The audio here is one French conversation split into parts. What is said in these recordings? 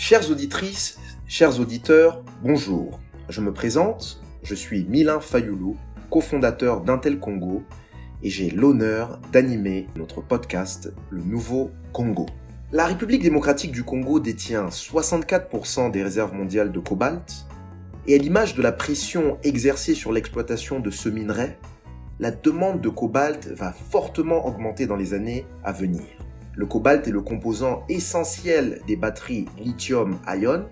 Chères auditrices, chers auditeurs, bonjour. Je me présente, je suis Milan Fayoulou, cofondateur d'Intel Congo, et j'ai l'honneur d'animer notre podcast Le Nouveau Congo. La République démocratique du Congo détient 64% des réserves mondiales de cobalt, et à l'image de la pression exercée sur l'exploitation de ce minerai, la demande de cobalt va fortement augmenter dans les années à venir. Le cobalt est le composant essentiel des batteries lithium-ion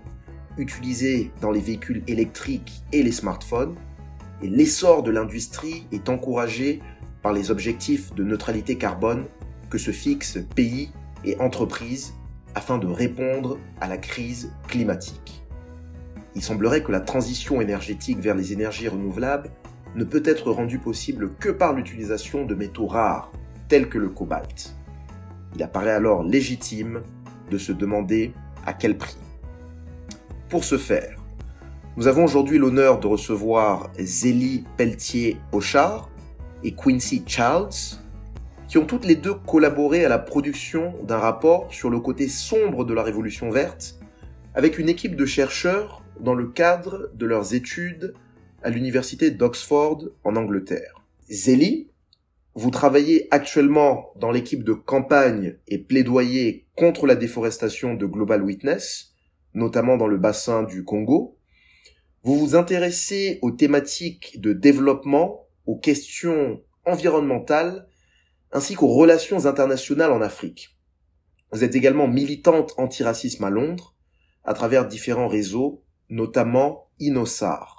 utilisées dans les véhicules électriques et les smartphones, et l'essor de l'industrie est encouragé par les objectifs de neutralité carbone que se fixent pays et entreprises afin de répondre à la crise climatique. Il semblerait que la transition énergétique vers les énergies renouvelables ne peut être rendue possible que par l'utilisation de métaux rares tels que le cobalt. Il apparaît alors légitime de se demander à quel prix. Pour ce faire, nous avons aujourd'hui l'honneur de recevoir Zélie Pelletier-Auchard et Quincy Charles, qui ont toutes les deux collaboré à la production d'un rapport sur le côté sombre de la Révolution verte, avec une équipe de chercheurs dans le cadre de leurs études à l'université d'Oxford en Angleterre. Zélie, vous travaillez actuellement dans l'équipe de campagne et plaidoyer contre la déforestation de Global Witness, notamment dans le bassin du Congo. Vous vous intéressez aux thématiques de développement, aux questions environnementales, ainsi qu'aux relations internationales en Afrique. Vous êtes également militante antiracisme à Londres, à travers différents réseaux, notamment INOSAR.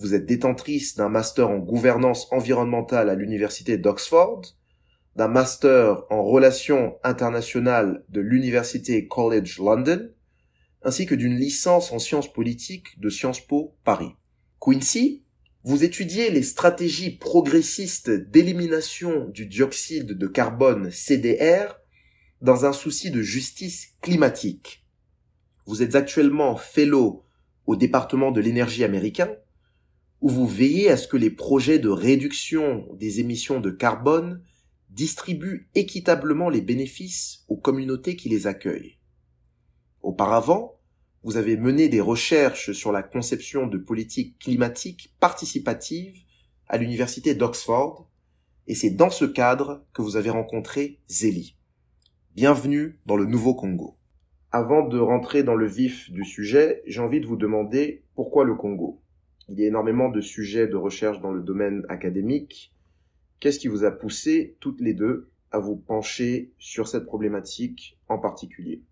Vous êtes détentrice d'un master en gouvernance environnementale à l'université d'Oxford, d'un master en relations internationales de l'université College London, ainsi que d'une licence en sciences politiques de Sciences Po Paris. Quincy, vous étudiez les stratégies progressistes d'élimination du dioxyde de carbone CDR dans un souci de justice climatique. Vous êtes actuellement fellow au département de l'énergie américain où vous veillez à ce que les projets de réduction des émissions de carbone distribuent équitablement les bénéfices aux communautés qui les accueillent. Auparavant, vous avez mené des recherches sur la conception de politiques climatiques participatives à l'université d'Oxford, et c'est dans ce cadre que vous avez rencontré Zélie. Bienvenue dans le Nouveau Congo. Avant de rentrer dans le vif du sujet, j'ai envie de vous demander pourquoi le Congo? Il y a énormément de sujets de recherche dans le domaine académique. Qu'est-ce qui vous a poussé toutes les deux à vous pencher sur cette problématique en particulier?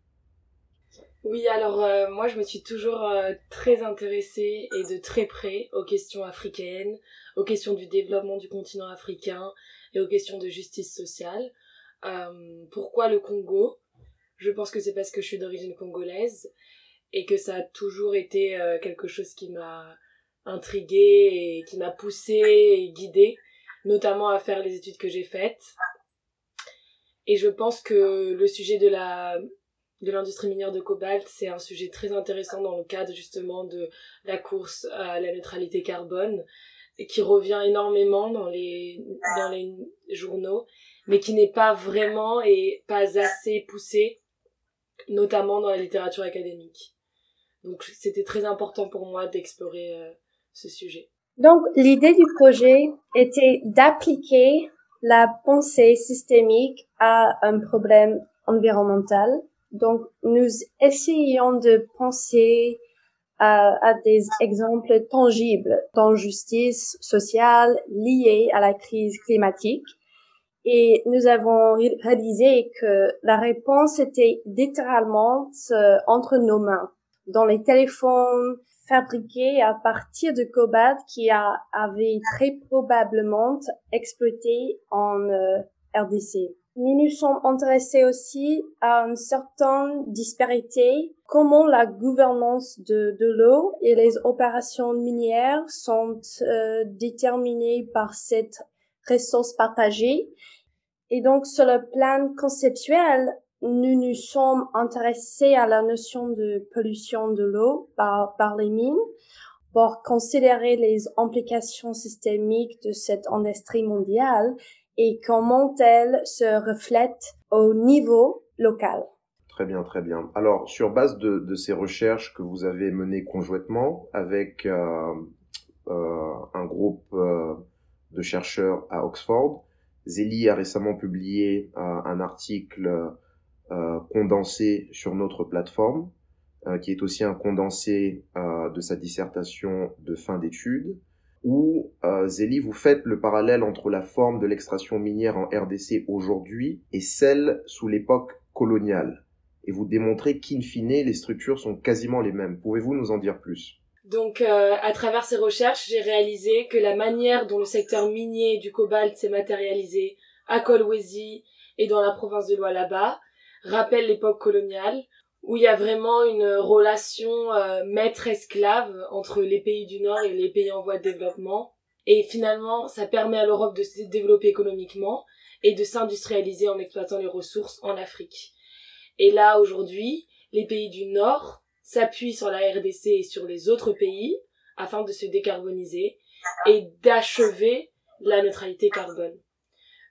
Oui, alors euh, moi je me suis toujours euh, très intéressée et de très près aux questions africaines, aux questions du développement du continent africain et aux questions de justice sociale. Euh, pourquoi le Congo? Je pense que c'est parce que je suis d'origine congolaise et que ça a toujours été quelque chose qui m'a intriguée et qui m'a poussée et guidée, notamment à faire les études que j'ai faites. Et je pense que le sujet de la de l'industrie minière de cobalt, c'est un sujet très intéressant dans le cadre justement de la course à la neutralité carbone, qui revient énormément dans les, dans les journaux, mais qui n'est pas vraiment et pas assez poussé, notamment dans la littérature académique. Donc c'était très important pour moi d'explorer euh, Donc, l'idée du projet était d'appliquer la pensée systémique à un problème environnemental. Donc, nous essayons de penser à, à des exemples tangibles d'injustice sociale liée à la crise climatique. Et nous avons réalisé que la réponse était littéralement euh, entre nos mains. Dans les téléphones, fabriqué à partir de cobalt qui a, avait très probablement exploité en euh, RDC. Nous nous sommes intéressés aussi à une certaine disparité, comment la gouvernance de, de l'eau et les opérations minières sont euh, déterminées par cette ressource partagée. Et donc, sur le plan conceptuel, nous nous sommes intéressés à la notion de pollution de l'eau par, par les mines pour considérer les implications systémiques de cette industrie mondiale et comment elles se reflètent au niveau local. Très bien, très bien. Alors, sur base de, ces recherches que vous avez menées conjointement avec euh, euh, un groupe euh, de chercheurs à Oxford, Zélie a récemment publié un article condensé sur notre plateforme, qui est aussi un condensé de sa dissertation de fin d'études où Zélie, vous faites le parallèle entre la forme de l'extraction minière en RDC aujourd'hui et celle sous l'époque coloniale et vous démontrez qu'in fine, les structures sont quasiment les mêmes. Pouvez-vous nous en dire plus? Donc, euh, à travers ces recherches, j'ai réalisé que la manière dont le secteur minier du cobalt s'est matérialisé à Kolwezi et dans la province de Lualaba rappelle l'époque coloniale, où il y a vraiment une relation euh, maître-esclave entre les pays du Nord et les pays en voie de développement. Et finalement, ça permet à l'Europe de se développer économiquement et de s'industrialiser en exploitant les ressources en Afrique. Et là, aujourd'hui, les pays du Nord s'appuient sur la RDC et sur les autres pays afin de se décarboniser et d'achever la neutralité carbone.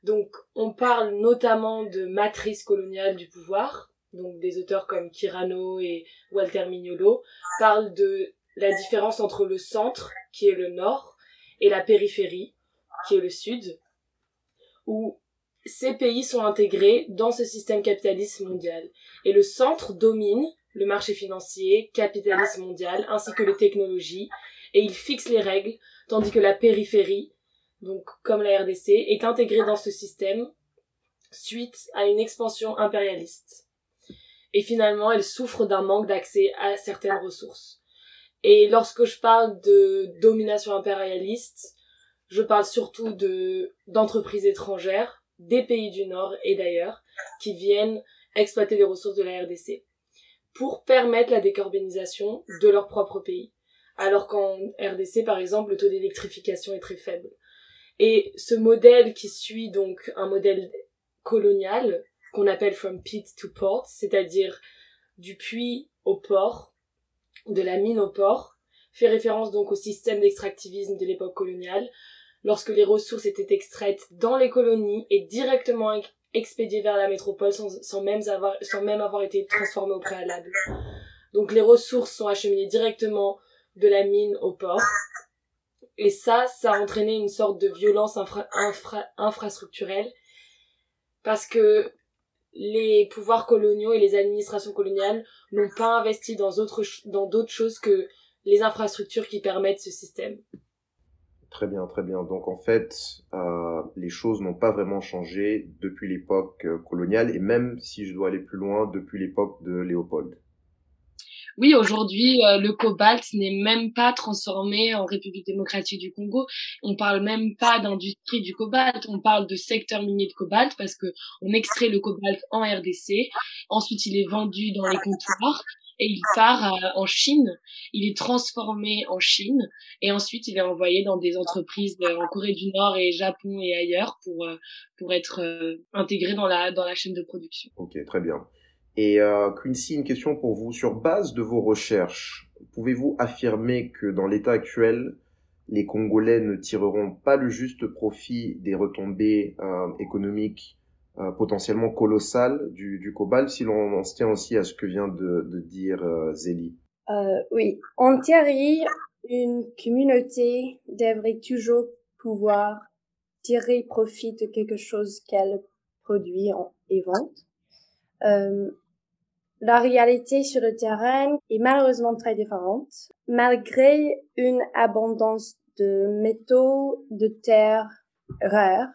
Donc, on parle notamment de matrice coloniale du pouvoir. Donc, des auteurs comme Kirano et Walter Mignolo parlent de la différence entre le centre, qui est le nord, et la périphérie, qui est le sud, où ces pays sont intégrés dans ce système capitaliste mondial. Et le centre domine le marché financier, capitaliste mondial, ainsi que les technologies, et il fixe les règles, tandis que la périphérie, donc comme la RDC, est intégrée dans ce système suite à une expansion impérialiste. Et finalement, elle souffre d'un manque d'accès à certaines ressources. Et lorsque je parle de domination impérialiste, je parle surtout de d'entreprises étrangères des pays du Nord et d'ailleurs qui viennent exploiter les ressources de la RDC pour permettre la décarbonisation de leur propre pays. Alors qu'en RDC, par exemple, le taux d'électrification est très faible. Et ce modèle qui suit donc un modèle colonial qu'on appelle from pit to port, c'est-à-dire du puits au port, de la mine au port, fait référence donc au système d'extractivisme de l'époque coloniale, lorsque les ressources étaient extraites dans les colonies et directement expédiées vers la métropole sans, même avoir, sans même avoir été transformées au préalable. Donc les ressources sont acheminées directement de la mine au port. Et ça, ça a entraîné une sorte de violence infrastructurelle parce que les pouvoirs coloniaux et les administrations coloniales n'ont pas investi dans dans d'autres choses que les infrastructures qui permettent ce système. Très bien, très bien. Donc en fait, euh, les choses n'ont pas vraiment changé depuis l'époque euh, coloniale et même si je dois aller plus loin, depuis l'époque de Léopold. Oui, aujourd'hui, euh, le cobalt n'est même pas transformé en République démocratique du Congo. On parle même pas d'industrie du cobalt. On parle de secteur minier de cobalt parce que on extrait le cobalt en RDC. Ensuite, il est vendu dans les comptoirs et il part euh, en Chine, il est transformé en Chine et ensuite il est envoyé dans des entreprises en Corée du Nord et Japon et ailleurs pour euh, pour être euh, intégré dans la dans la chaîne de production. Ok, très bien. Et euh, Quincy, une question pour vous. Sur base de vos recherches, pouvez-vous affirmer que dans l'état actuel, les Congolais ne tireront pas le juste profit des retombées euh, économiques euh, potentiellement colossal du, du cobalt, si l'on se tient aussi à ce que vient de, de dire euh, Zélie? Euh, oui, en théorie, une communauté devrait toujours pouvoir tirer profit de quelque chose qu'elle produit et vente. Euh, la réalité sur le terrain est malheureusement très différente. Malgré une abondance de métaux, de terres rares,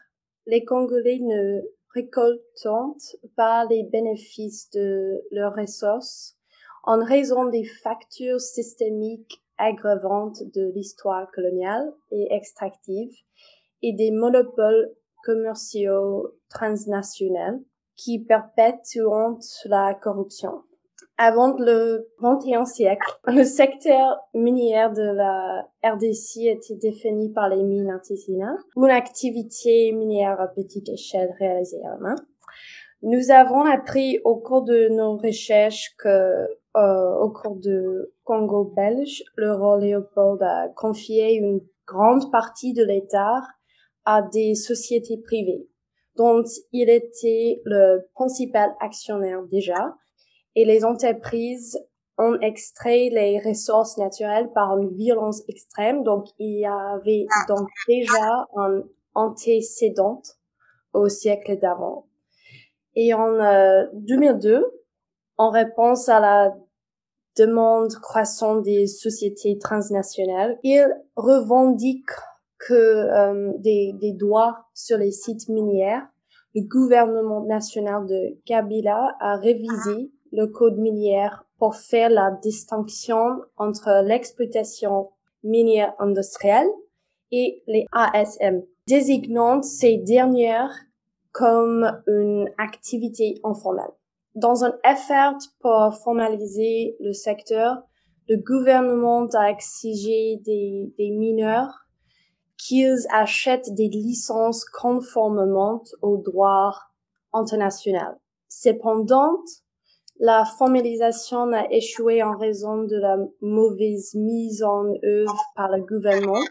les Congolais ne récoltant pas les bénéfices de leurs ressources en raison des factures systémiques aggravantes de l'histoire coloniale et extractive et des monopoles commerciaux transnationaux qui perpétuent la corruption. Avant le XXIe siècle, le secteur minier de la RDC était défini par les mines artisanales, une activité minière à petite échelle réalisée à la main. Nous avons appris au cours de nos recherches que, euh, au cours de Congo belge, le roi Léopold a confié une grande partie de l'État à des sociétés privées, dont il était le principal actionnaire déjà, et les entreprises ont extrait les ressources naturelles par une violence extrême. Donc, il y avait donc déjà un antécédent au siècle d'avant. Et en 2002, euh, en réponse à la demande croissante des sociétés transnationales, ils revendiquent que euh, des, des droits sur les sites minières. Le gouvernement national de Kabila a révisé le code minière pour faire la distinction entre l'exploitation minière industrielle et les ASM, désignant ces dernières comme une activité informelle. Dans un effort pour formaliser le secteur, le gouvernement a exigé des, des mineurs qu'ils achètent des licences conformément au droit international. Cependant, la formalisation a échoué en raison de la mauvaise mise en œuvre par le gouvernement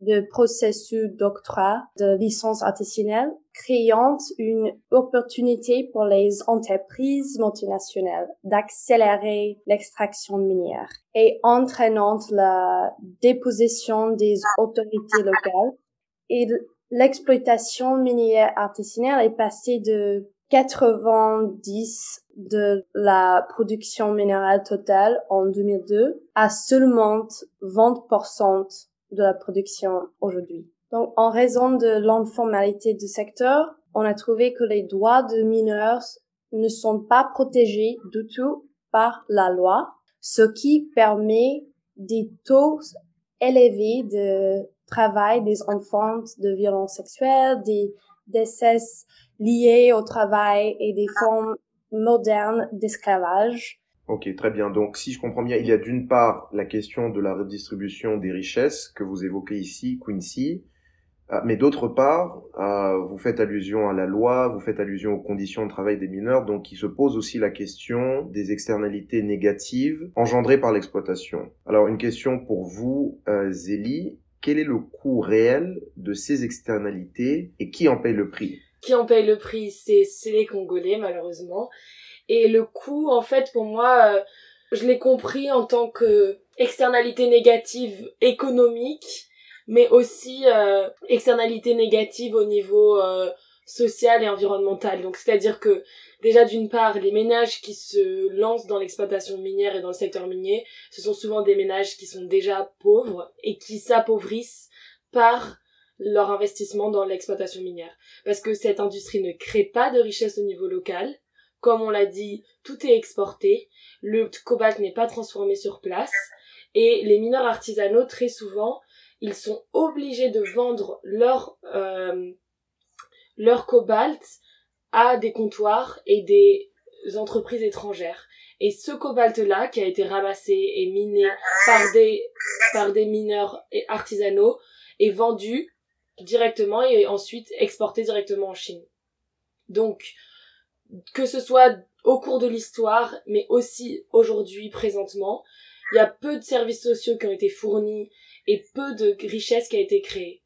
de processus d'octroi de licences artisanales, créant une opportunité pour les entreprises multinationales d'accélérer l'extraction minière et entraînant la déposition des autorités locales. Et l'exploitation minière artisanale est passée de 90 de la production minérale totale en 2002 à seulement 20% de la production aujourd'hui. Donc, en raison de l'informalité du secteur, on a trouvé que les droits de mineurs ne sont pas protégés du tout par la loi, ce qui permet des taux élevés de travail des enfants de violences sexuelles, des décès liés au travail et des formes modernes d'esclavage Ok, très bien. Donc, si je comprends bien, il y a d'une part la question de la redistribution des richesses que vous évoquez ici, Quincy, euh, mais d'autre part, euh, vous faites allusion à la loi, vous faites allusion aux conditions de travail des mineurs, donc il se pose aussi la question des externalités négatives engendrées par l'exploitation. Alors, une question pour vous, euh, Zélie, quel est le coût réel de ces externalités et qui en paye le prix? Qui en paye le prix, c'est les Congolais, malheureusement. Et le coût, en fait, pour moi, euh, je l'ai compris en tant que externalité négative économique, mais aussi euh, externalité négative au niveau euh, social et environnemental. Donc, c'est-à-dire que déjà d'une part, les ménages qui se lancent dans l'exploitation minière et dans le secteur minier, ce sont souvent des ménages qui sont déjà pauvres et qui s'appauvrissent par leur investissement dans l'exploitation minière. Parce que cette industrie ne crée pas de richesse au niveau local, comme on l'a dit, tout est exporté, le cobalt n'est pas transformé sur place, et les mineurs artisanaux, très souvent, ils sont obligés de vendre leur, euh, leur cobalt à des comptoirs et des entreprises étrangères. Et ce cobalt-là, qui a été ramassé et miné par des, par des mineurs artisanaux, est vendu directement et ensuite exporté directement en Chine. Donc, que ce soit au cours de l'histoire, mais aussi aujourd'hui, présentement, il y a peu de services sociaux qui ont été fournis et peu de richesse qui a été créée.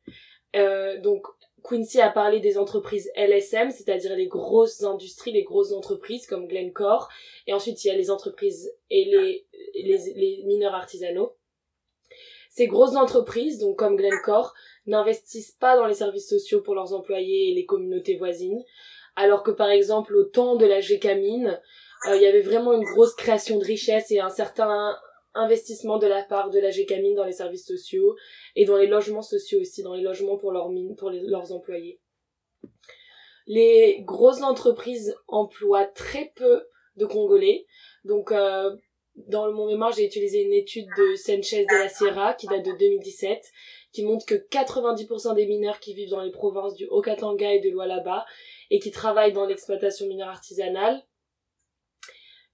Euh, donc, Quincy a parlé des entreprises LSM, c'est-à-dire les grosses industries, les grosses entreprises comme Glencore. Et ensuite, il y a les entreprises et les, les, les mineurs artisanaux. Ces grosses entreprises, donc comme Glencore, n'investissent pas dans les services sociaux pour leurs employés et les communautés voisines alors que par exemple au temps de la Gécamine, euh, il y avait vraiment une grosse création de richesse et un certain investissement de la part de la Gécamine dans les services sociaux et dans les logements sociaux aussi, dans les logements pour leurs mines, pour leurs employés. Les grosses entreprises emploient très peu de Congolais, donc euh, dans mon mémoire, j'ai utilisé une étude de Sanchez de la Sierra qui date de 2017 qui montre que 90% des mineurs qui vivent dans les provinces du Haut-Katanga et de Lualaba et qui travaillent dans l'exploitation minière artisanale.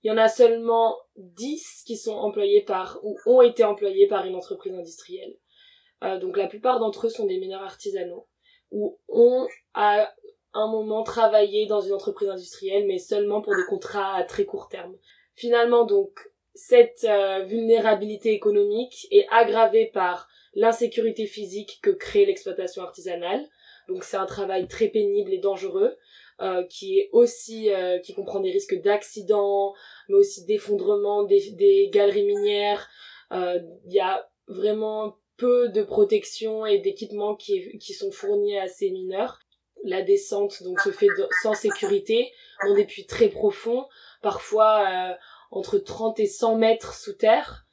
Il y en a seulement 10 qui sont employés par, ou ont été employés par une entreprise industrielle. Euh, donc la plupart d'entre eux sont des mineurs artisanaux, ou ont à un moment travaillé dans une entreprise industrielle, mais seulement pour des contrats à très court terme. Finalement, donc, cette euh, vulnérabilité économique est aggravée par l'insécurité physique que crée l'exploitation artisanale, Donc c'est un travail très pénible et dangereux. Euh, qui est aussi euh, qui comprend des risques d'accidents mais aussi d'effondrement des, des galeries minières. Il y a vraiment peu de protection et d'équipements qui, qui sont fournis à ces mineurs. La descente donc se fait sans sécurité dans des puits très profonds parfois entre 30 et 100 mètres sous terre.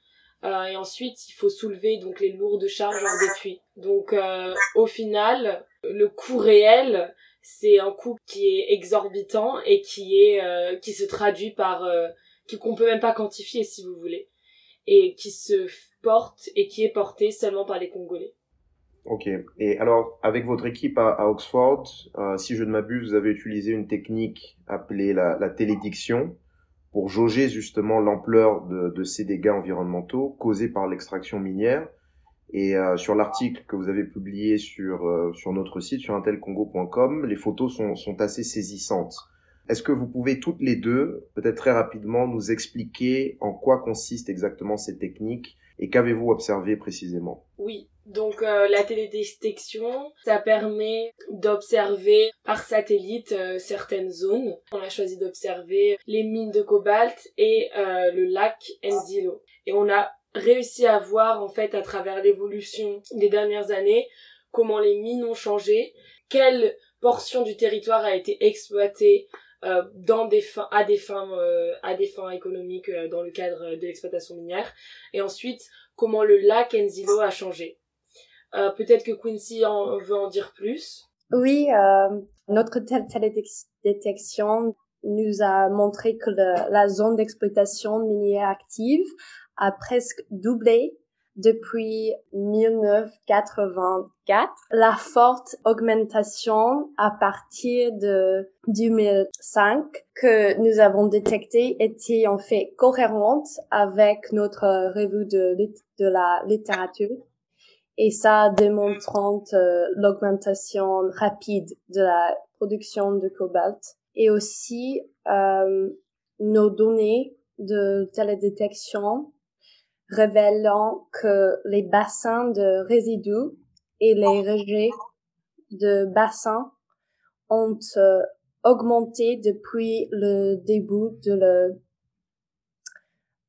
Euh, et ensuite, il faut soulever donc les lourdes charges hors des puits. Donc, euh, au final, le coût réel, c'est un coût qui est exorbitant et qui euh, se traduit par qui qu'on peut même pas quantifier si vous voulez et qui se porte et qui est porté seulement par les Congolais. Ok. Et alors, avec votre équipe à, Oxford, si je ne m'abuse, vous avez utilisé une technique appelée la, la télédiction pour jauger justement l'ampleur de, ces dégâts environnementaux causés par l'extraction minière. Et euh, sur l'article que vous avez publié sur, euh, sur notre site, sur intelcongo.com, les photos sont, sont assez saisissantes. Est-ce que vous pouvez toutes les deux, peut-être très rapidement, nous expliquer en quoi consiste exactement ces techniques et qu'avez-vous observé précisément? Oui, donc euh, la télédétection, ça permet d'observer par satellite euh, certaines zones. On a choisi d'observer les mines de cobalt et euh, le lac Enzilo. Et on a réussi à voir en fait à travers l'évolution des dernières années comment les mines ont changé, quelle portion du territoire a été exploitée dans des fins à des fins à des fins économiques dans le cadre de l'exploitation minière et ensuite comment le lac Enzilo a changé euh, peut-être que Quincy veut en dire plus. Oui, euh, notre télédétection nous a montré que la zone d'exploitation minière active a presque doublé depuis 1984. La forte augmentation à partir de 2005 que nous avons détectée était en fait cohérente avec notre revue de, la littérature et ça démontrant euh, l'augmentation rapide de la production de cobalt et aussi euh, nos données de télédétection révélant que les bassins de résidus et les rejets de bassins ont euh, augmenté depuis le début de le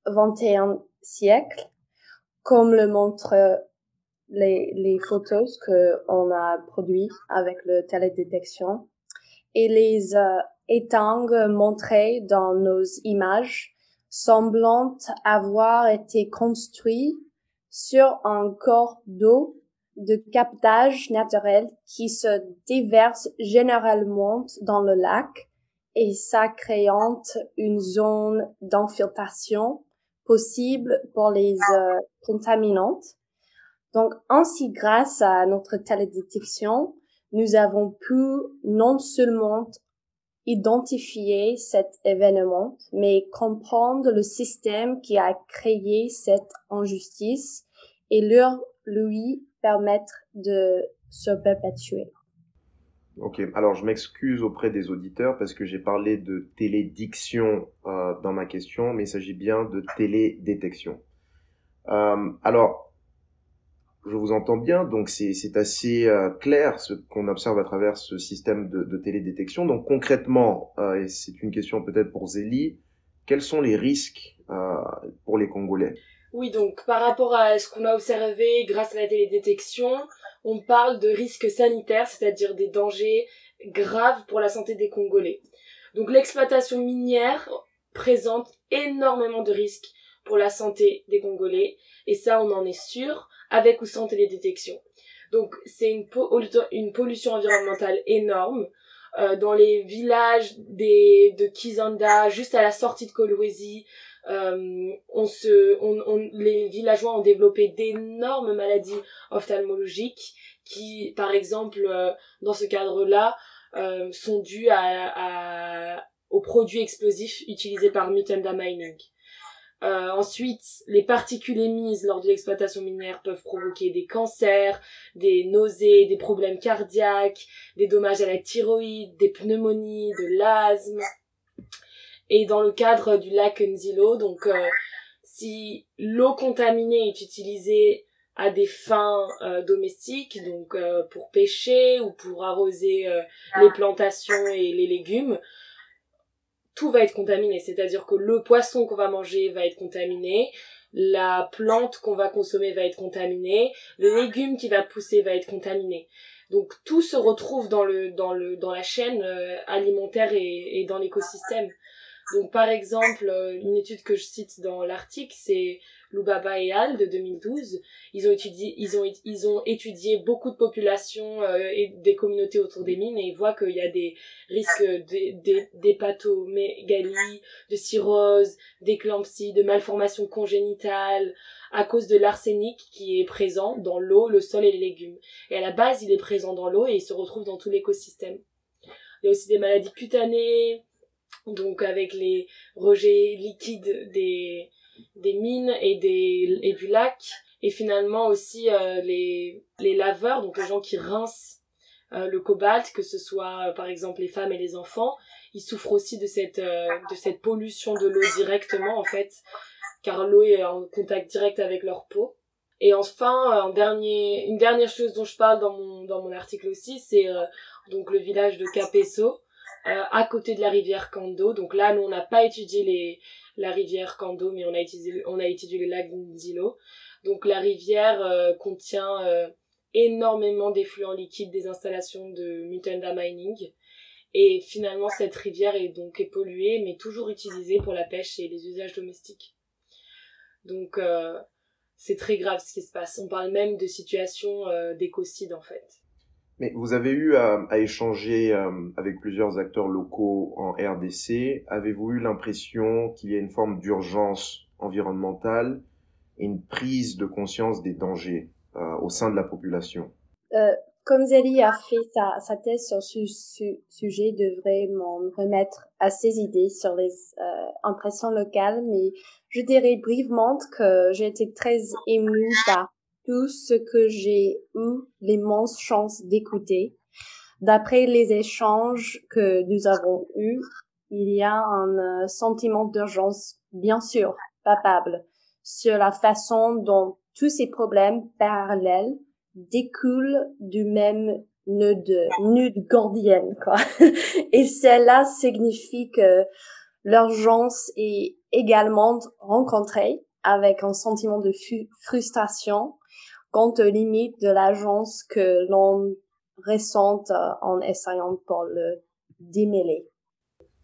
21 siècle, comme le montre les, les photos que on a produites avec le télédétection. Et les euh, étangs montrés dans nos images semblant avoir été construits sur un corps d'eau de captage naturel qui se déverse généralement dans le lac et ça créant une zone d'infiltration possible pour les euh, contaminantes. Donc, ainsi, grâce à notre télédétection, nous avons pu non seulement identifier cet événement, mais comprendre le système qui a créé cette injustice et leur lui permettre de se perpétuer. Ok, alors je m'excuse auprès des auditeurs parce que j'ai parlé de télédiction euh, dans ma question, mais il s'agit bien de télédétection. Euh, alors, je vous entends bien, donc c'est assez euh, clair ce qu'on observe à travers ce système de, télédétection. Donc concrètement, euh, et c'est une question peut-être pour Zélie, quels sont les risques euh, pour les Congolais? Oui, donc par rapport à ce qu'on a observé grâce à la télédétection, on parle de risques sanitaires, c'est-à-dire des dangers graves pour la santé des Congolais. Donc l'exploitation minière présente énormément de risques pour la santé des Congolais, et ça on en est sûr avec ou sans télédétection. Donc c'est une, pollution environnementale énorme. Euh, dans les villages des, de Kizanda, juste à la sortie de Kolwezi, euh, on se, on, on, les villageois ont développé d'énormes maladies ophtalmologiques qui, par exemple, euh, dans ce cadre-là, euh, sont dues à, à, aux produits explosifs utilisés par Mutanda Mining. Euh, ensuite, les particules émises lors de l'exploitation minière peuvent provoquer des cancers, des nausées, des problèmes cardiaques, des dommages à la thyroïde, des pneumonies, de l'asthme. Et dans le cadre du lac Nzilo, donc euh, si l'eau contaminée est utilisée à des fins domestiques, donc pour pêcher ou pour arroser les plantations et les légumes, tout va être contaminé. C'est-à-dire que le poisson qu'on va manger va être contaminé, la plante qu'on va consommer va être contaminée, le légume qui va pousser va être contaminé. Donc tout se retrouve dans le dans la chaîne euh, alimentaire et, et dans l'écosystème. Donc par exemple, euh, une étude que je cite dans l'article, c'est Lubaba et Al de 2012. Ils ont étudié, ils ont, ils ont étudié beaucoup de populations euh, et des communautés autour des mines et ils voient qu'il y a des risques d'hépatomégalie, de cirrhose, d'éclampsie, de malformations congénitales à cause de l'arsenic qui est présent dans l'eau, le sol et les légumes. Et à la base, il est présent dans l'eau et il se retrouve dans tout l'écosystème. Il y a aussi des maladies cutanées, donc avec les rejets liquides des, des mines et, des, et du lac, et finalement aussi euh, les, les laveurs, donc les gens qui rincent euh, le cobalt, que ce soit euh, par exemple les femmes et les enfants, ils souffrent aussi de cette, de cette pollution de l'eau directement en fait, car l'eau est en contact direct avec leur peau. Et enfin, un dernier, une dernière chose dont je parle dans mon, dans mon article aussi, c'est donc le village de Capesso, à côté de la rivière Kando. Donc là, nous, on n'a pas étudié les, la rivière Kando, mais on a étudié, on a le lac Nzilo. Donc la rivière euh, contient euh, énormément d'effluents liquides des installations de Mutanda Mining. Et finalement, cette rivière est donc polluée, mais toujours utilisée pour la pêche et les usages domestiques. Donc, c'est très grave ce qui se passe. On parle même de situation d'écocide, en fait. Mais vous avez eu à, échanger euh, avec plusieurs acteurs locaux en RDC. Avez-vous eu l'impression qu'il y a une forme d'urgence environnementale et une prise de conscience des dangers euh, au sein de la population? Euh, Comme Zélie a fait sa, sa thèse sur ce sujet, devrait m'en remettre à ses idées sur les impressions locales, mais je dirais brièvement que j'ai été très émue par tout ce que j'ai eu l'immense chance d'écouter. D'après les échanges que nous avons eus, il y a un euh, sentiment d'urgence, bien sûr, papable, sur la façon dont tous ces problèmes parallèles découlent du même nœud de, nœud gordienne, quoi. Et cela signifie que l'urgence est également rencontrée avec un sentiment de frustration aux limites de l'agence que l'on ressente euh, en essayant pour le démêler.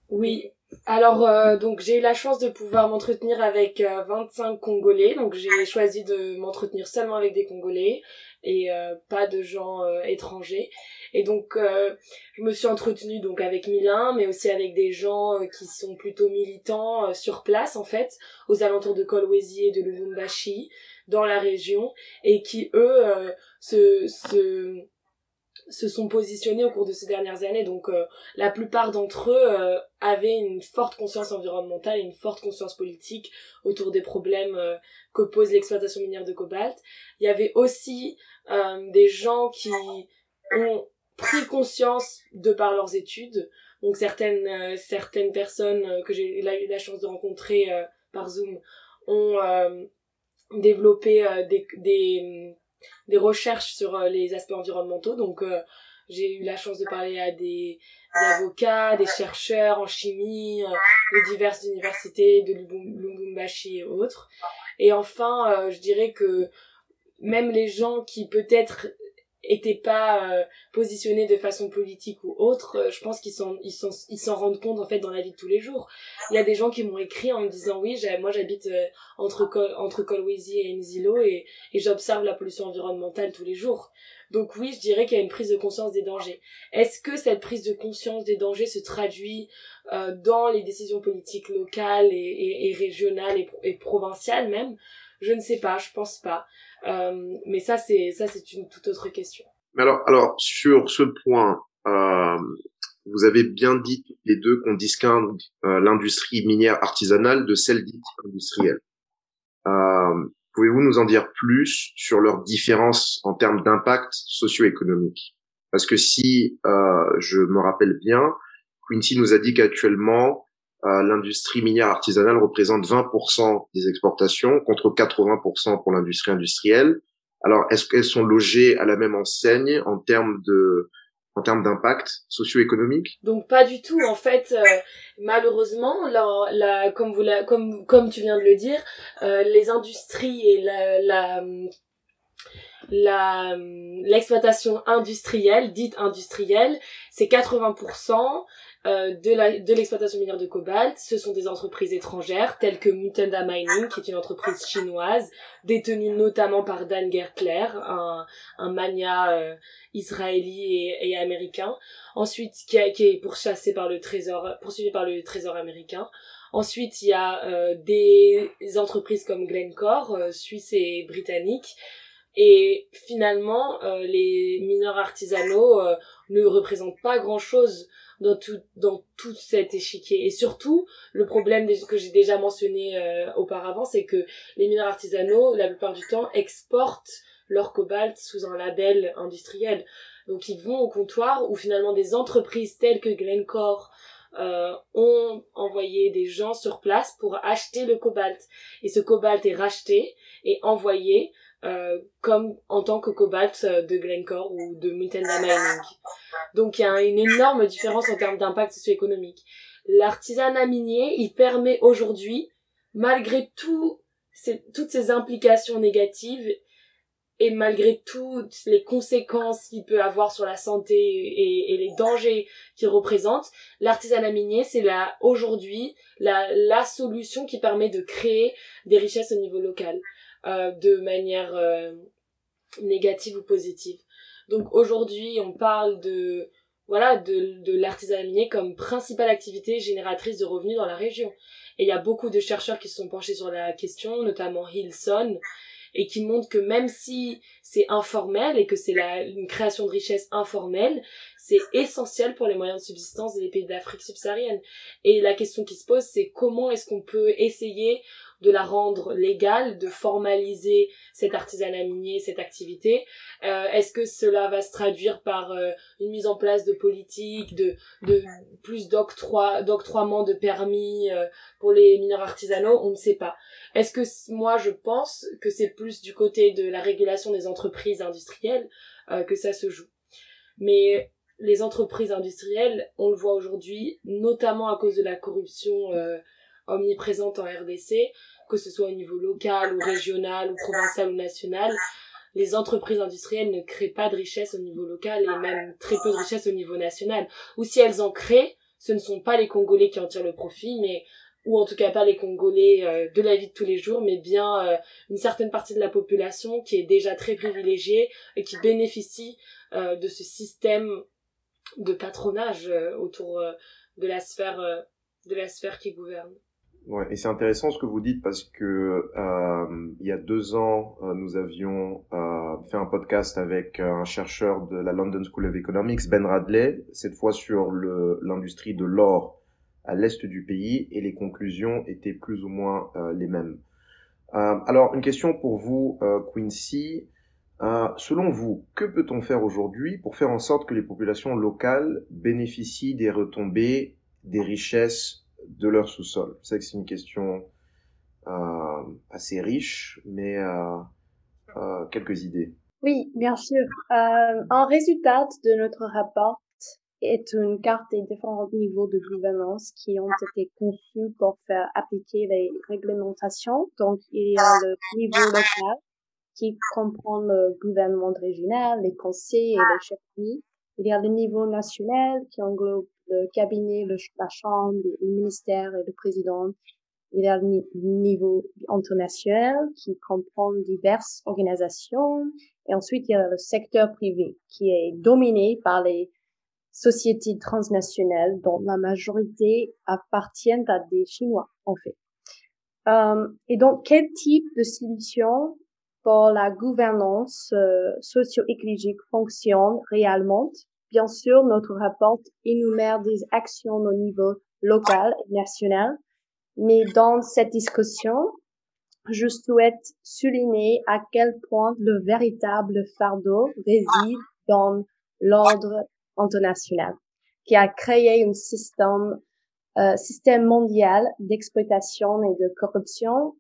Oui. Alors euh, donc j'ai eu la chance de pouvoir m'entretenir avec 25 euh, Congolais, donc j'ai choisi de m'entretenir seulement avec des Congolais et pas de gens étrangers. Et donc je me suis entretenue donc avec Milan, mais aussi avec des gens qui sont plutôt militants sur place en fait, aux alentours de Kolwezi et de Lubumbashi, dans la région et qui eux euh, se, se se sont positionnés au cours de ces dernières années. Donc euh, la plupart d'entre eux euh, avaient une forte conscience environnementale et une forte conscience politique autour des problèmes que pose l'exploitation minière de cobalt. Il y avait aussi des gens qui ont pris conscience de par leurs études. Donc certaines certaines personnes que j'ai eu la chance de rencontrer par Zoom ont développer euh, des, des, des, recherches sur euh, les aspects environnementaux. Donc, euh, j'ai eu la chance de parler à des, avocats, des chercheurs en chimie, de diverses universités, de Lubumbashi et autres. Et enfin, je dirais que même les gens qui peut-être étaient pas euh, positionnés de façon politique ou autre, euh, je pense qu'ils s'en ils sont ils s'en rendent compte en fait dans la vie de tous les jours. Il y a des gens qui m'ont écrit en me disant oui, moi j'habite euh, entre entre Kolwezi et Nzilo et et j'observe la pollution environnementale tous les jours. Donc oui, je dirais qu'il y a une prise de conscience des dangers. Est-ce que cette prise de conscience des dangers se traduit dans les décisions politiques locales et, et, et régionales et, et provinciales même? Je ne sais pas, je pense pas. Euh, mais ça, c'est ça, c'est une toute autre question. Mais alors, alors sur ce point, euh, vous avez bien dit les deux qu'on distingue euh, l'industrie minière artisanale de celle dite industrielle. Euh, Pouvez-vous nous en dire plus sur leurs différences en termes d'impact socio-économique? Parce que si euh, je me rappelle bien, Quincy nous a dit qu'actuellement l'industrie minière artisanale représente 20% des exportations contre 80% pour l'industrie industrielle, Alors, est-ce qu'elles sont logées à la même enseigne en termes de en termes d'impact socio-économique? Donc pas du tout. En fait, euh, malheureusement, la, comme vous la, comme comme tu viens de le dire, euh, les industries et la la l'exploitation industrielle, dite industrielle, c'est 80% euh, de la de l'exploitation minière de cobalt. Ce sont des entreprises étrangères telles que Mutanda Mining, qui est une entreprise chinoise détenue notamment par Dan Gertler, un un mania euh, israéli et, et, américain. Ensuite, qui, a, qui est pourchassé par le trésor, poursuivi par le trésor américain. Ensuite, il y a euh, des entreprises comme Glencore, euh, suisse et britannique, et finalement, euh, les mineurs artisanaux euh, ne représentent pas grand-chose dans tout dans tout cet échiquier. Et surtout, le problème que j'ai déjà mentionné euh, auparavant, c'est que les mineurs artisanaux, la plupart du temps, exportent leur cobalt sous un label industriel. Donc ils vont au comptoir où finalement des entreprises telles que Glencore euh, ont envoyé des gens sur place pour acheter le cobalt. Et ce cobalt est racheté et envoyé euh, comme en tant que cobalt euh, de Glencore ou de Mutanda Mining. Donc il y a une énorme différence en termes d'impact socio-économique. L'artisanat minier, il permet aujourd'hui, malgré tout, toutes ces implications négatives et malgré toutes les conséquences qu'il peut avoir sur la santé et, les dangers qu'il représente, l'artisanat minier, c'est là aujourd'hui la solution qui permet de créer des richesses au niveau local. Euh, de manière euh, négative ou positive. Donc aujourd'hui, on parle de voilà de, de l'artisanat minier comme principale activité génératrice de revenus dans la région. Et il y a beaucoup de chercheurs qui se sont penchés sur la question, notamment Hilson, et qui montrent que même si c'est informel et que c'est une création de richesse informelle, c'est essentiel pour les moyens de subsistance des pays d'Afrique subsaharienne. Et la question qui se pose, c'est comment est-ce qu'on peut essayer de la rendre légale, de formaliser cet artisanat minier, cette activité. Euh, est-ce que cela va se traduire par euh, une mise en place de politiques, de, de plus d'octroiement de permis euh, pour les mineurs artisanaux? On ne sait pas. Est-ce que moi je pense que c'est plus du côté de la régulation des entreprises industrielles que ça se joue Mais les entreprises industrielles, on le voit aujourd'hui, notamment à cause de la corruption omniprésente en RDC, que ce soit au niveau local ou régional ou provincial ou national, les entreprises industrielles ne créent pas de richesse au niveau local et même très peu de richesse au niveau national. Ou si elles en créent, ce ne sont pas les Congolais qui en tirent le profit, mais ou en tout cas pas les Congolais euh, de la vie de tous les jours, mais bien euh, une certaine partie de la population qui est déjà très privilégiée et qui bénéficie euh, de ce système de patronage autour de la sphère de la sphère qui gouverne. Ouais, et c'est intéressant ce que vous dites parce que euh, il y a deux ans, euh, nous avions euh, fait un podcast avec un chercheur de la London School of Economics, Ben Radley, cette fois sur l'industrie de l'or à l'est du pays, et les conclusions étaient plus ou moins euh, les mêmes. Euh, alors, une question pour vous, Quincy. selon vous, que peut-on faire aujourd'hui pour faire en sorte que les populations locales bénéficient des retombées des richesses de leur sous-sol. Je sais que c'est une question euh, assez riche, mais euh, euh, quelques idées. Oui, bien sûr. un résultat de notre rapport est une carte des différents niveaux de gouvernance qui ont été conçus pour faire appliquer les réglementations. Donc, il y a le niveau local qui comprend le gouvernement régional, les conseils et les chefs Il y a le niveau national qui englobe le cabinet, la chambre, le ministère et le président. Il y a le niveau international qui comprend diverses organisations. Et ensuite, il y a le secteur privé qui est dominé par les sociétés transnationales dont la majorité appartiennent à des Chinois, en fait. Euh, et donc, quel type de solution pour la gouvernance euh, socio-écologique fonctionne réellement? Bien sûr, notre rapport énumère des actions au niveau local et national, mais dans cette discussion, je souhaite souligner à quel point le véritable fardeau réside dans l'ordre international, qui a créé un système, euh, système mondial d'exploitation et de corruption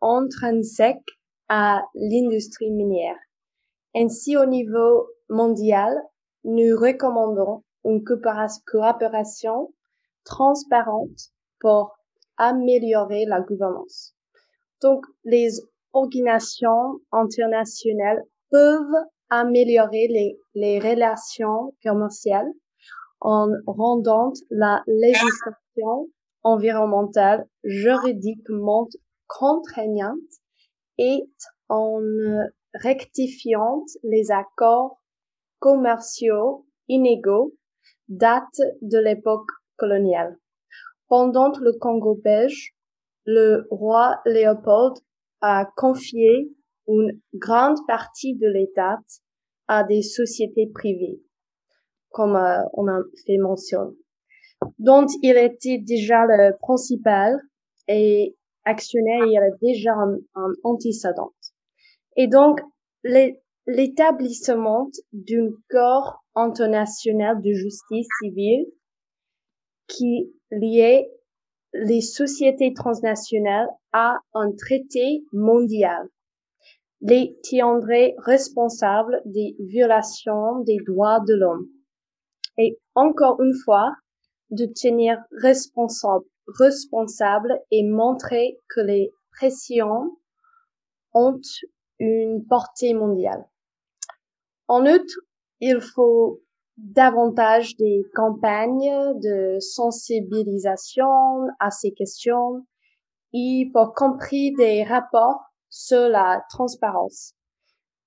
intrinsèque à l'industrie minière. Ainsi, au niveau mondial, nous recommandons une coopération transparente pour améliorer la gouvernance. Donc, les organisations internationales peuvent améliorer les, relations commerciales en rendant la législation environnementale juridiquement contraignante et en rectifiant les accords commerciaux inégaux datent de l'époque coloniale. Pendant le Congo belge, le roi Léopold a confié une grande partie de l'État à des sociétés privées, comme euh, on a fait mention, dont il était déjà le principal et actionnaire, il est déjà un, un antécédent. Et donc, l'établissement d'un corps international de justice civile qui liait les sociétés transnationales à un traité mondial les tiendrait responsables des violations des droits de l'homme. Et encore une fois, de tenir responsable, responsable et montrer que les pressions ont une portée mondiale. En outre, il faut davantage des campagnes de sensibilisation à ces questions et pour compris des rapports sur la transparence.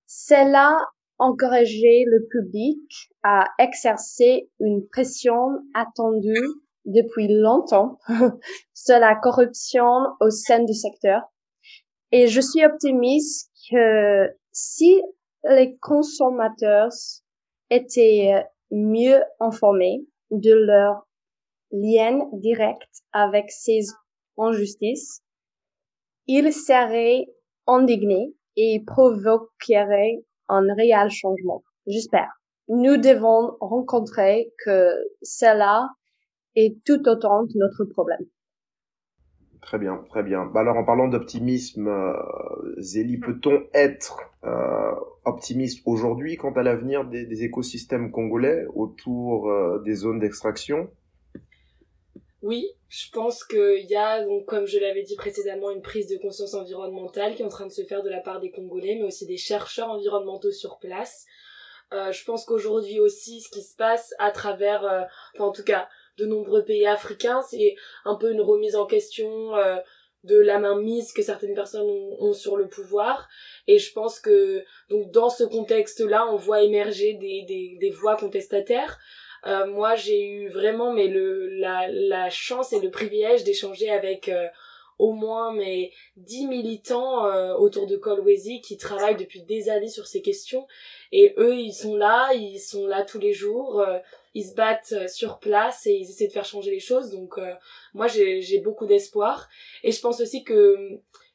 Cela encourageait le public à exercer une pression attendue depuis longtemps sur la corruption au sein du secteur. Et je suis optimiste que si les consommateurs étaient mieux informés de leur lien direct avec ces injustices, ils seraient indignés et provoqueraient un réel changement. J'espère. Nous devons rencontrer que cela est tout autant notre problème. Très bien, très bien. Bah alors en parlant d'optimisme, euh, Zélie, peut-on être euh, optimiste aujourd'hui quant à l'avenir des, écosystèmes congolais autour euh, des zones d'extraction? Oui, je pense qu'il y a, donc, comme je l'avais dit précédemment, une prise de conscience environnementale qui est en train de se faire de la part des Congolais, mais aussi des chercheurs environnementaux sur place. Euh, je pense qu'aujourd'hui aussi, ce qui se passe à travers, euh, enfin en tout cas, de nombreux pays africains, c'est un peu une remise en question euh, de la mainmise que certaines personnes ont, sur le pouvoir. Et je pense que donc dans ce contexte-là, on voit émerger des, des, des voix contestataires. Euh, moi, j'ai eu vraiment mais le la, la chance et le privilège d'échanger avec euh, au moins mais dix militants euh, autour de Colwezi qui travaillent depuis des années sur ces questions. Et eux ils sont là ils sont là tous les jours ils se battent sur place et ils essaient de faire changer les choses. Donc moi j'ai beaucoup d'espoir. Et je pense aussi que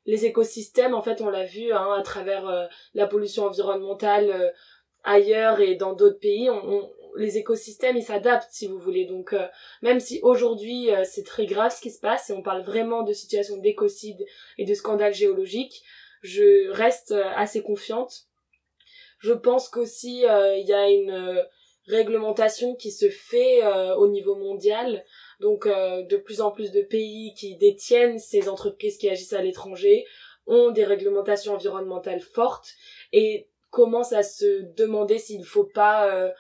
les écosystèmes en fait on l'a vu hein, à travers la pollution environnementale ailleurs et dans d'autres pays on, les écosystèmes ils s'adaptent si vous voulez. Donc euh, même si aujourd'hui euh, c'est très grave ce qui se passe et on parle vraiment de situation d'écocide et de scandale géologique je reste euh, assez confiante. Je pense qu'aussi il y a une réglementation qui se fait au niveau mondial. Donc de plus en plus de pays qui détiennent ces entreprises qui agissent à l'étranger ont des réglementations environnementales fortes. Et commencent à se demander s'il ne faut pas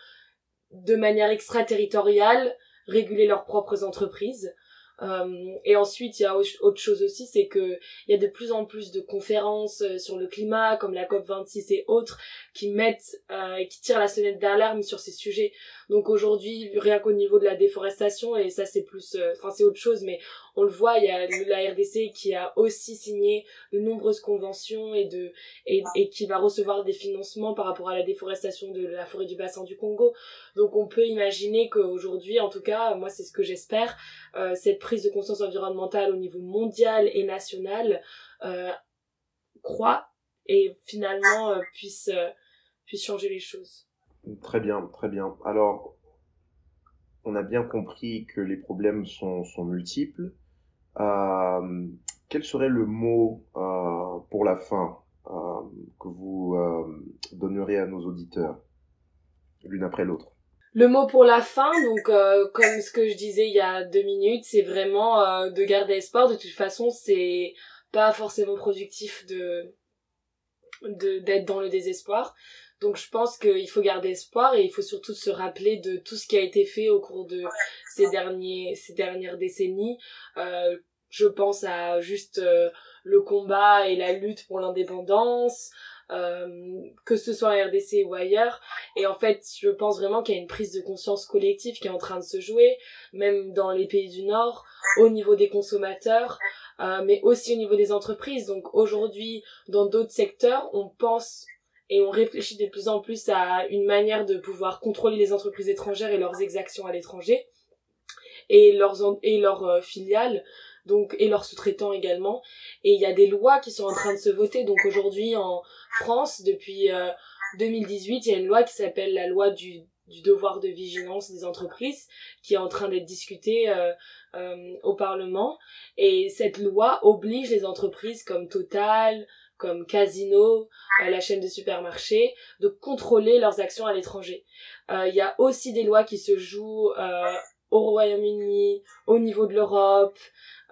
de manière extraterritoriale réguler leurs propres entreprises. Euh, et ensuite, il y a autre chose aussi, c'est que il y a de plus en plus de conférences euh, sur le climat, comme la COP 26 et autres, qui mettent euh, qui tirent la sonnette d'alarme sur ces sujets. Donc aujourd'hui, rien qu'au niveau de la déforestation, et ça c'est plus, enfin c'est autre chose, mais on le voit, il y a la RDC qui a aussi signé de nombreuses conventions et de et, et qui va recevoir des financements par rapport à la déforestation de la forêt du bassin du Congo. Donc on peut imaginer qu'aujourd'hui, en tout cas, moi c'est ce que j'espère, euh, cette prise de conscience environnementale au niveau mondial et national euh, croît et finalement euh, puisse euh, puisse changer les choses. Très bien, très bien. Alors, on a bien compris que les problèmes sont, sont multiples. Euh, quel serait le mot euh, pour la fin que vous donneriez à nos auditeurs, l'une après l'autre? Le mot pour la fin, donc comme ce que je disais il y a deux minutes, c'est vraiment de garder espoir. De toute façon, c'est pas forcément productif de d'être dans le désespoir. Donc je pense qu'il faut garder espoir et il faut surtout se rappeler de tout ce qui a été fait au cours de ces derniers ces dernières décennies. Euh, je pense à juste euh, le combat et la lutte pour l'indépendance, euh, que ce soit en RDC ou ailleurs. Et en fait, je pense vraiment qu'il y a une prise de conscience collective qui est en train de se jouer, même dans les pays du Nord, au niveau des consommateurs, euh, mais aussi au niveau des entreprises. Donc aujourd'hui, dans d'autres secteurs, on pense et on réfléchit de plus en plus à une manière de pouvoir contrôler les entreprises étrangères et leurs exactions à l'étranger. Et leurs et leurs euh, filiales donc et leurs sous-traitants également. Et il y a des lois qui sont en train de se voter. Donc aujourd'hui en France depuis 2018 euh, il y a une loi qui s'appelle la loi du du devoir de vigilance des entreprises qui est en train d'être discutée euh, au Parlement. Et cette loi oblige les entreprises comme Total, comme Casino, euh, la chaîne de supermarchés, de contrôler leurs actions à l'étranger. Il y a aussi des lois qui se jouent au Royaume-Uni, au niveau de l'Europe.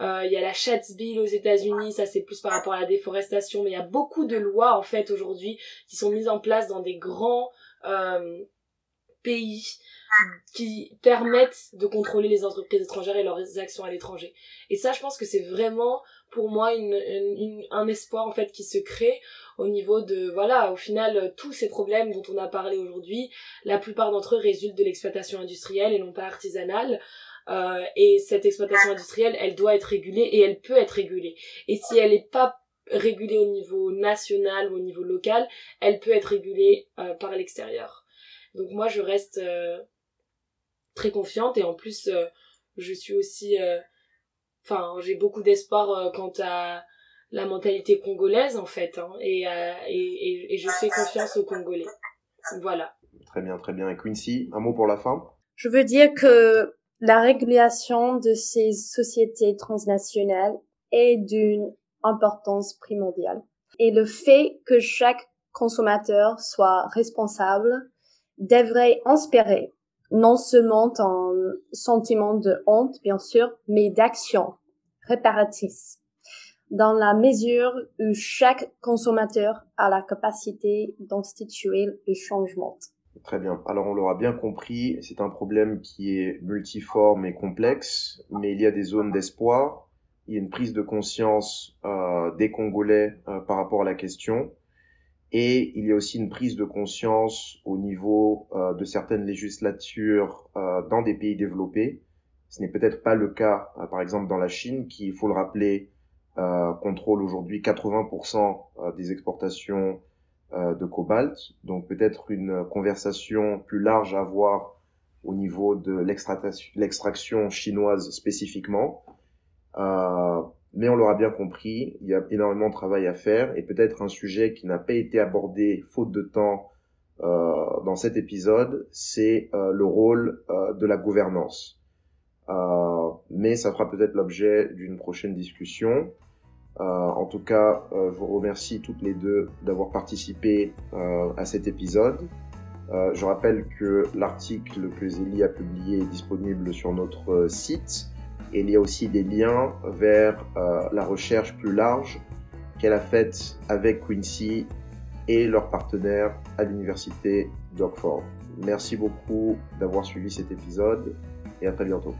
Il y a la Schatz Bill aux États-Unis, ça c'est plus par rapport à la déforestation, mais il y a beaucoup de lois en fait aujourd'hui qui sont mises en place dans des grands pays qui permettent de contrôler les entreprises étrangères et leurs actions à l'étranger. Et ça, je pense que c'est vraiment pour moi un espoir en fait qui se crée au niveau de voilà au final tous ces problèmes dont on a parlé aujourd'hui la plupart d'entre eux résultent de l'exploitation industrielle et non pas artisanale. Euh, et cette exploitation industrielle elle doit être régulée et elle peut être régulée. Et si elle n'est pas régulée au niveau national ou au niveau local elle peut être régulée euh, par l'extérieur. Donc moi, je reste euh, très confiante et en plus, euh, je suis aussi... Euh, enfin, j'ai beaucoup d'espoir quant à la mentalité congolaise, en fait. Hein, et, et, et, je fais confiance aux Congolais. Voilà. Très bien, très bien. Et Quincy, un mot pour la fin? Je veux dire que la régulation de ces sociétés transnationales est d'une importance primordiale. Et le fait que chaque consommateur soit responsable devrait inspirer non seulement un sentiment de honte, bien sûr, mais d'action réparatrice, dans la mesure où chaque consommateur a la capacité d'instituer le changement. Très bien. Alors on l'aura bien compris, c'est un problème qui est multiforme et complexe, mais il y a des zones d'espoir. Il y a une prise de conscience euh, des Congolais euh, par rapport à la question. Et il y a aussi une prise de conscience au niveau euh, de certaines législatures euh, dans des pays développés. Ce n'est peut-être pas le cas, euh, par exemple, dans la Chine, qui, il faut le rappeler, contrôle aujourd'hui 80% des exportations de cobalt. Donc peut-être une conversation plus large à avoir au niveau de l'extraction chinoise spécifiquement. Mais on l'aura bien compris, il y a énormément de travail à faire et peut-être un sujet qui n'a pas été abordé faute de temps euh, dans cet épisode, c'est euh, le rôle euh, de la gouvernance. Euh, mais ça fera peut-être l'objet d'une prochaine discussion. Euh, en tout cas, je vous remercie toutes les deux d'avoir participé à cet épisode. je rappelle que l'article que Zélie a publié est disponible sur notre site il y a aussi des liens vers euh, la recherche plus large qu'elle a faite avec Quincy et leurs partenaires à l'université d'Oxford. Merci beaucoup d'avoir suivi cet épisode et à très bientôt.